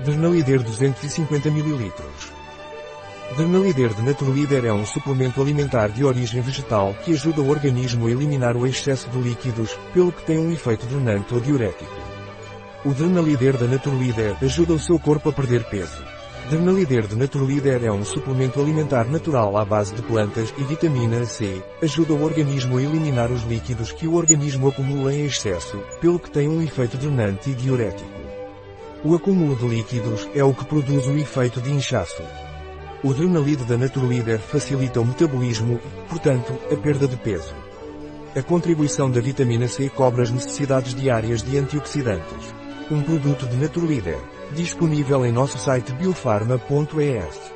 Dernalider 250 ml. Dernalider de Naturlider é um suplemento alimentar de origem vegetal que ajuda o organismo a eliminar o excesso de líquidos, pelo que tem um efeito drenante ou diurético. O Drenalider da Naturlider ajuda o seu corpo a perder peso. Dernalider de Naturlider é um suplemento alimentar natural à base de plantas e vitamina C, ajuda o organismo a eliminar os líquidos que o organismo acumula em excesso, pelo que tem um efeito drenante e diurético. O acúmulo de líquidos é o que produz o efeito de inchaço. O Drenalide da Naturlider facilita o metabolismo e, portanto, a perda de peso. A contribuição da vitamina C cobre as necessidades diárias de antioxidantes. Um produto de Naturlider, disponível em nosso site biofarma.es.